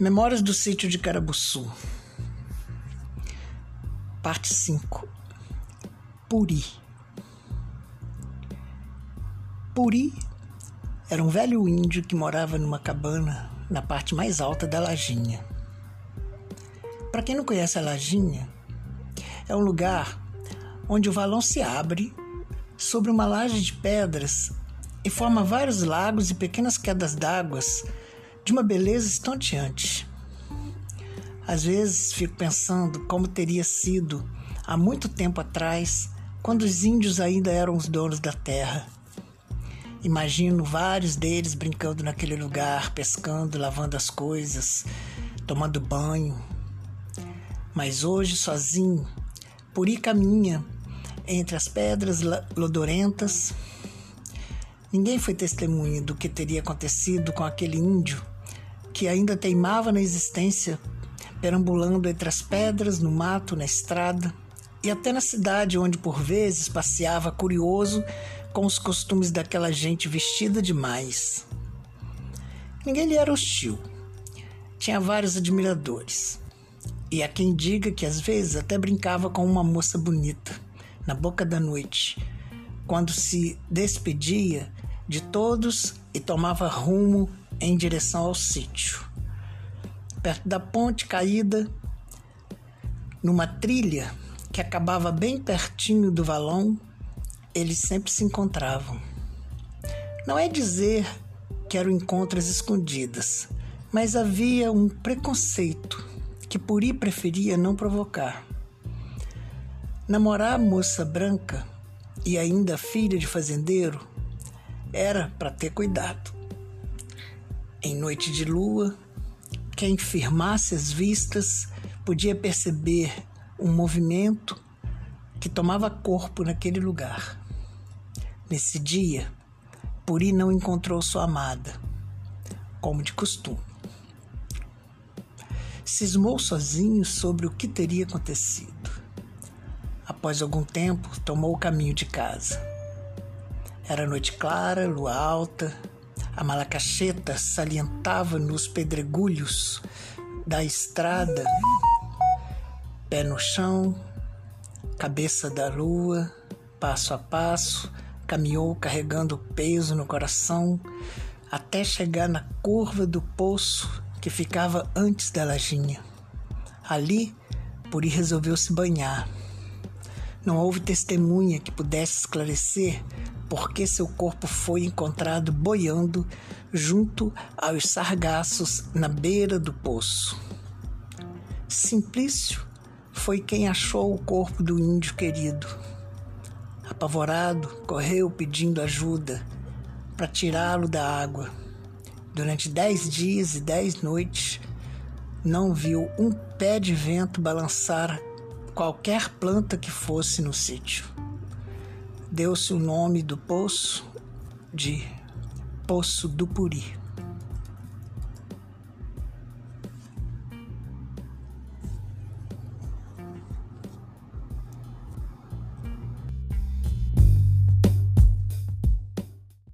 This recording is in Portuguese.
Memórias do Sítio de Carabuçu. Parte 5. Puri. Puri era um velho índio que morava numa cabana na parte mais alta da Lajinha. Para quem não conhece a Lajinha, é um lugar onde o valão se abre sobre uma laje de pedras e forma vários lagos e pequenas quedas d'água de uma beleza estonteante. Às vezes fico pensando como teria sido há muito tempo atrás, quando os índios ainda eram os donos da terra. Imagino vários deles brincando naquele lugar, pescando, lavando as coisas, tomando banho. Mas hoje, sozinho, Puri caminha entre as pedras lodorentas. Ninguém foi testemunha do que teria acontecido com aquele índio que ainda teimava na existência, perambulando entre as pedras, no mato, na estrada e até na cidade, onde por vezes passeava curioso com os costumes daquela gente vestida demais. Ninguém lhe era hostil. Tinha vários admiradores. E há quem diga que às vezes até brincava com uma moça bonita, na boca da noite, quando se despedia de todos e tomava rumo em direção ao sítio. Perto da ponte caída, numa trilha que acabava bem pertinho do valão, eles sempre se encontravam. Não é dizer que eram encontros escondidas, mas havia um preconceito que Puri preferia não provocar. Namorar a moça branca e ainda filha de fazendeiro era para ter cuidado. Em noite de lua, quem firmasse as vistas podia perceber um movimento que tomava corpo naquele lugar. Nesse dia, Puri não encontrou sua amada, como de costume. Cismou sozinho sobre o que teria acontecido. Após algum tempo, tomou o caminho de casa. Era noite clara, lua alta, a malacacheta salientava nos pedregulhos da estrada, pé no chão, cabeça da lua, passo a passo, caminhou carregando peso no coração até chegar na curva do poço que ficava antes da lajinha. Ali, Puri resolveu se banhar. Não houve testemunha que pudesse esclarecer porque seu corpo foi encontrado boiando junto aos sargaços na beira do poço. Simplício foi quem achou o corpo do índio querido. Apavorado, correu pedindo ajuda para tirá-lo da água. Durante dez dias e dez noites, não viu um pé de vento balançar qualquer planta que fosse no sítio deu-se o nome do poço de Poço do Puri.